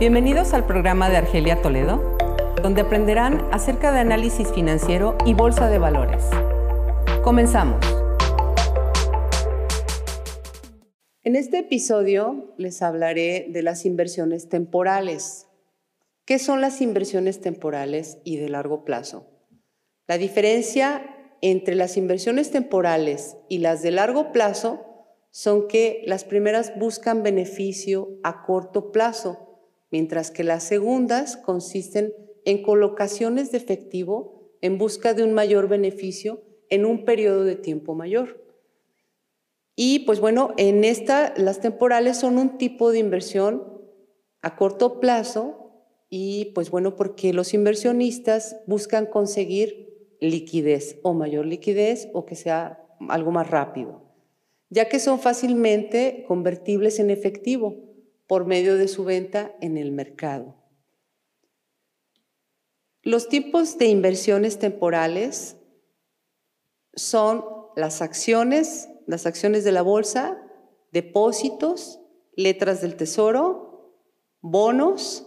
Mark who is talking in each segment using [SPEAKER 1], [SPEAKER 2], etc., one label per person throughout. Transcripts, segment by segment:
[SPEAKER 1] Bienvenidos al programa de Argelia Toledo, donde aprenderán acerca de análisis financiero y bolsa de valores. Comenzamos. En este episodio les hablaré de las inversiones temporales. ¿Qué son las inversiones temporales y de largo plazo? La diferencia entre las inversiones temporales y las de largo plazo son que las primeras buscan beneficio a corto plazo, mientras que las segundas consisten en colocaciones de efectivo en busca de un mayor beneficio en un periodo de tiempo mayor. Y pues bueno, en esta las temporales son un tipo de inversión a corto plazo y pues bueno, porque los inversionistas buscan conseguir liquidez o mayor liquidez o que sea algo más rápido, ya que son fácilmente convertibles en efectivo por medio de su venta en el mercado. Los tipos de inversiones temporales son las acciones, las acciones de la bolsa, depósitos, letras del tesoro, bonos,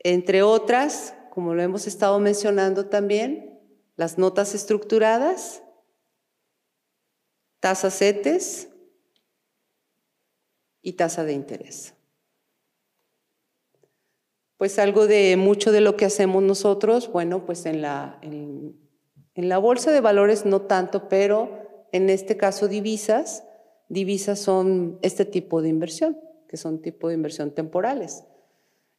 [SPEAKER 1] entre otras, como lo hemos estado mencionando también, las notas estructuradas, tasas CETES y tasa de interés. Pues algo de mucho de lo que hacemos nosotros, bueno, pues en la, en, la bolsa de valores no tanto, pero en este caso divisas, divisas son este tipo de inversión, que son tipo de inversión temporales.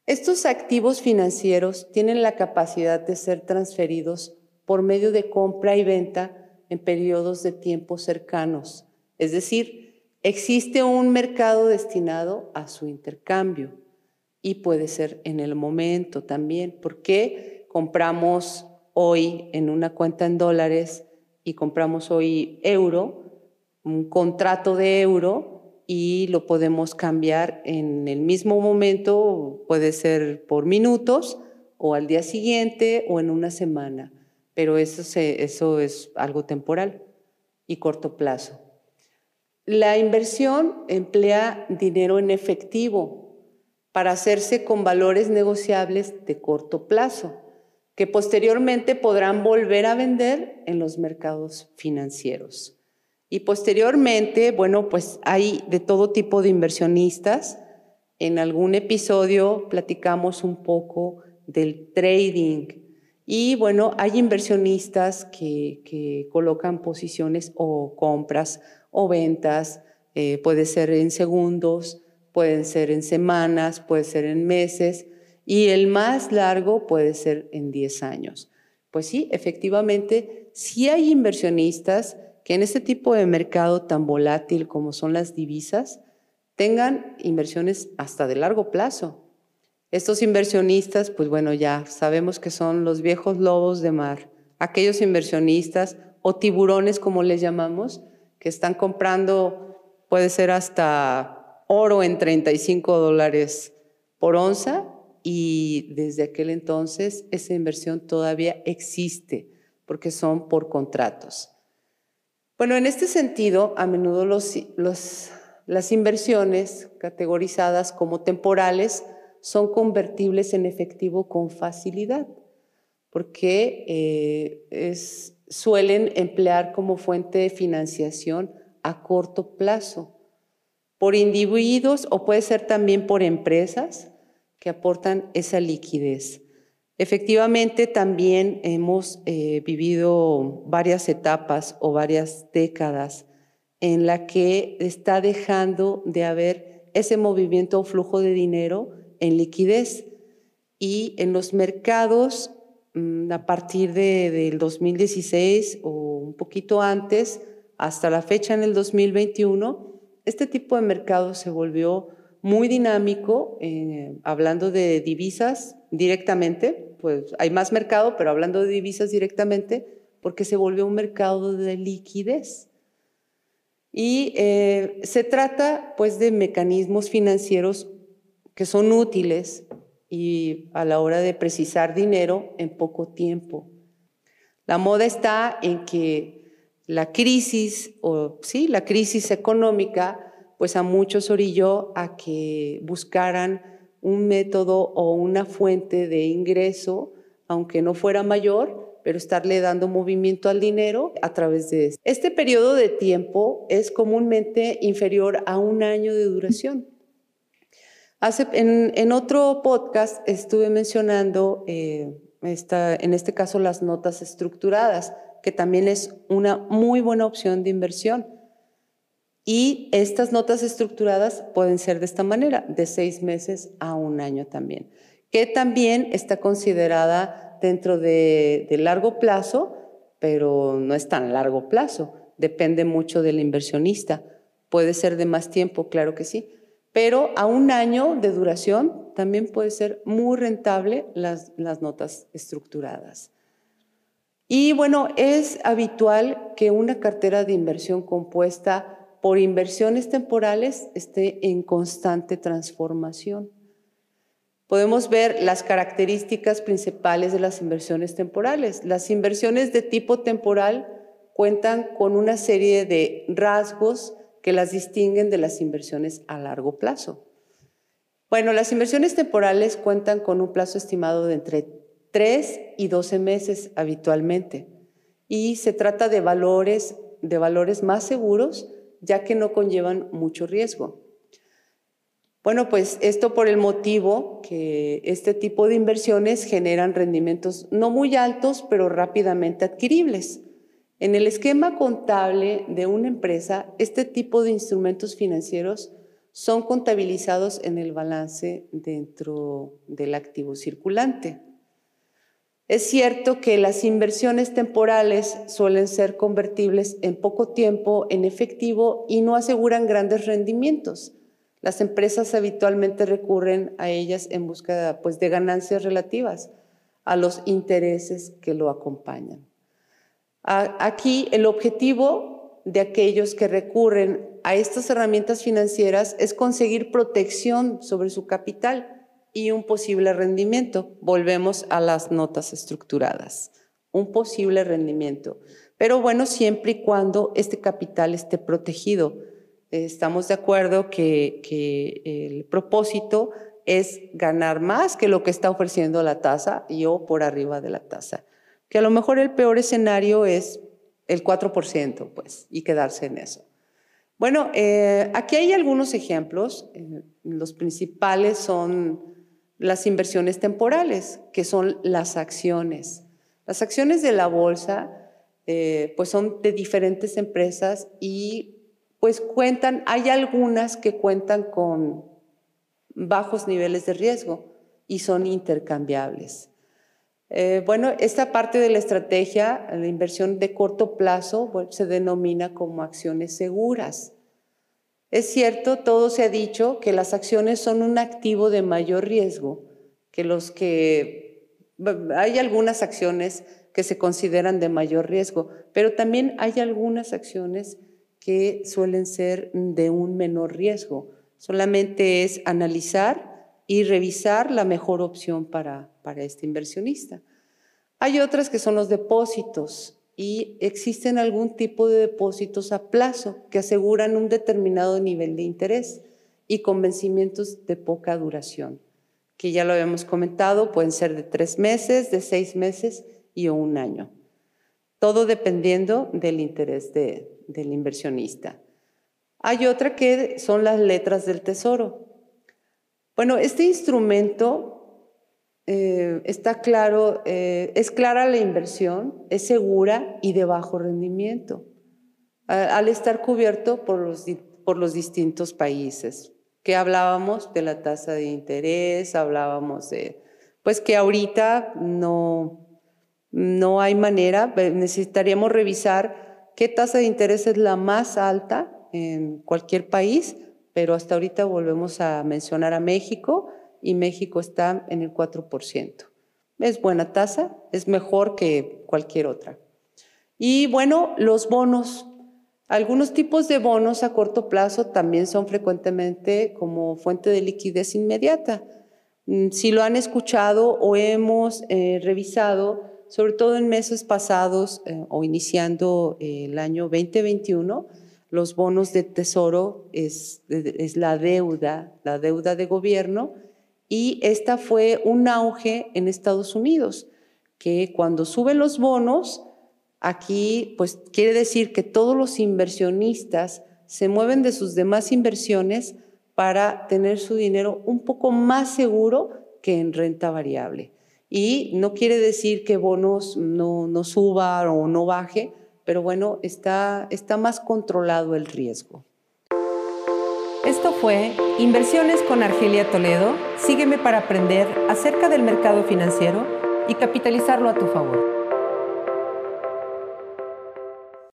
[SPEAKER 1] Estos activos financieros tienen la capacidad de ser transferidos por medio de compra y venta en periodos de tiempo cercanos. Es decir, existe un mercado destinado a su intercambio y puede ser en el momento también, porque compramos hoy en una cuenta en dólares y compramos hoy euro, un contrato de euro y lo podemos cambiar en el mismo momento, puede ser por minutos o al día siguiente o en una semana pero eso, eso es algo temporal y corto plazo. La inversión emplea dinero en efectivo para hacerse con valores negociables de corto plazo, que posteriormente podrán volver a vender en los mercados financieros. Y posteriormente, bueno, pues hay de todo tipo de inversionistas. En algún episodio platicamos un poco del trading, y bueno, hay inversionistas que, colocan posiciones o compras o ventas, eh, puede ser en segundos, pueden ser en semanas, puede ser en meses y el más largo puede ser en 10 años. Pues sí, efectivamente, sí hay inversionistas que en este tipo de mercado tan volátil como son las divisas, tengan inversiones hasta de largo plazo. Estos inversionistas, pues bueno, ya sabemos que son los viejos lobos de mar, aquellos inversionistas o tiburones, como les llamamos, que están comprando, puede ser hasta oro en 35 dólares por onza y desde aquel entonces esa inversión todavía existe porque son por contratos. Bueno, en este sentido, a menudo los, las inversiones categorizadas como temporales son convertibles en efectivo con facilidad, porque eh, suelen emplear como fuente de financiación a corto plazo, por individuos o puede ser también por empresas que aportan esa liquidez. Efectivamente, también hemos eh, vivido varias etapas o varias décadas en la que está dejando de haber ese movimiento o flujo de dinero en liquidez y en los mercados mm, a partir de, del 2016 o un poquito antes, hasta la fecha en el 2021, este tipo de mercado se volvió muy dinámico, eh, hablando de divisas directamente, pues hay más mercado, pero hablando de divisas directamente, porque se volvió un mercado de liquidez. Y eh, se trata pues de mecanismos financieros que son útiles y a la hora de precisar dinero en poco tiempo. La moda está en que la crisis, o sí, la crisis económica, pues a muchos orilló a que buscaran un método o una fuente de ingreso, aunque no fuera mayor, pero estarle dando movimiento al dinero a través de este. Este periodo de tiempo es comúnmente inferior a un año de duración. Hace, en, otro podcast estuve mencionando, eh, en este caso, las notas estructuradas, que también es una muy buena opción de inversión. Y estas notas estructuradas pueden ser de esta manera, de seis meses a un año también, que también está considerada dentro de, largo plazo, pero no es tan largo plazo, depende mucho del inversionista. Puede ser de más tiempo, claro que sí, pero a un año de duración también puede ser muy rentable las, notas estructuradas. Y bueno, es habitual que una cartera de inversión compuesta por inversiones temporales esté en constante transformación. Podemos ver las características principales de las inversiones temporales. Las inversiones de tipo temporal cuentan con una serie de rasgos que las distinguen de las inversiones a largo plazo. Bueno, las inversiones temporales cuentan con un plazo estimado de entre 3 y 12 meses habitualmente y se trata de valores, de valores más seguros ya que no conllevan mucho riesgo. Bueno, pues esto por el motivo que este tipo de inversiones generan rendimientos no muy altos, pero rápidamente adquiribles. En el esquema contable de una empresa, este tipo de instrumentos financieros son contabilizados en el balance dentro del activo circulante. Es cierto que las inversiones temporales suelen ser convertibles en poco tiempo en efectivo y no aseguran grandes rendimientos. Las empresas habitualmente recurren a ellas en búsqueda pues, de ganancias relativas a los intereses que lo acompañan. Aquí el objetivo de aquellos que recurren a estas herramientas financieras es conseguir protección sobre su capital y un posible rendimiento. Volvemos a las notas estructuradas. Un posible rendimiento. Pero bueno, siempre y cuando este capital esté protegido. Estamos de acuerdo que, el propósito es ganar más que lo que está ofreciendo la tasa y o por arriba de la tasa. Que a lo mejor el peor escenario es el 4%, pues, y quedarse en eso. Bueno, eh, aquí hay algunos ejemplos. Eh, los principales son las inversiones temporales, que son las acciones. Las acciones de la bolsa, eh, pues son de diferentes empresas y pues cuentan, hay algunas que cuentan con bajos niveles de riesgo y son intercambiables. Eh, bueno, esta parte de la estrategia, la inversión de corto plazo, se denomina como acciones seguras. Es cierto, todo se ha dicho que las acciones son un activo de mayor riesgo que los que... Hay algunas acciones que se consideran de mayor riesgo, pero también hay algunas acciones que suelen ser de un menor riesgo. Solamente es analizar y revisar la mejor opción para, para este inversionista. Hay otras que son los depósitos y existen algún tipo de depósitos a plazo que aseguran un determinado nivel de interés y con vencimientos de poca duración, que ya lo habíamos comentado, pueden ser de tres meses, de seis meses y un año. Todo dependiendo del interés del inversionista. Hay otra que son las letras del tesoro. Bueno, este instrumento eh, está claro, eh, es clara la inversión, es segura y de bajo rendimiento, al estar cubierto por los, por los distintos países. Que hablábamos de la tasa de interés, hablábamos de, pues que ahorita no, no hay manera, necesitaríamos revisar qué tasa de interés es la más alta en cualquier país, pero hasta ahorita volvemos a mencionar a México y México está en el 4%. Es buena tasa, es mejor que cualquier otra. Y bueno, los bonos. Algunos tipos de bonos a corto plazo también son frecuentemente como fuente de liquidez inmediata. Mm, si lo han escuchado o hemos eh, revisado, sobre todo en meses pasados eh, o iniciando eh, el año 2021, los bonos de tesoro es, la deuda, la deuda de gobierno y esta fue un auge en Estados Unidos, que cuando suben los bonos, aquí pues quiere decir que todos los inversionistas se mueven de sus demás inversiones para tener su dinero un poco más seguro que en renta variable. Y no quiere decir que bonos no, no suba o no baje, pero bueno, está, está más controlado el riesgo.
[SPEAKER 2] Esto fue Inversiones con Argelia Toledo. Sígueme para aprender acerca del mercado financiero y capitalizarlo a tu favor.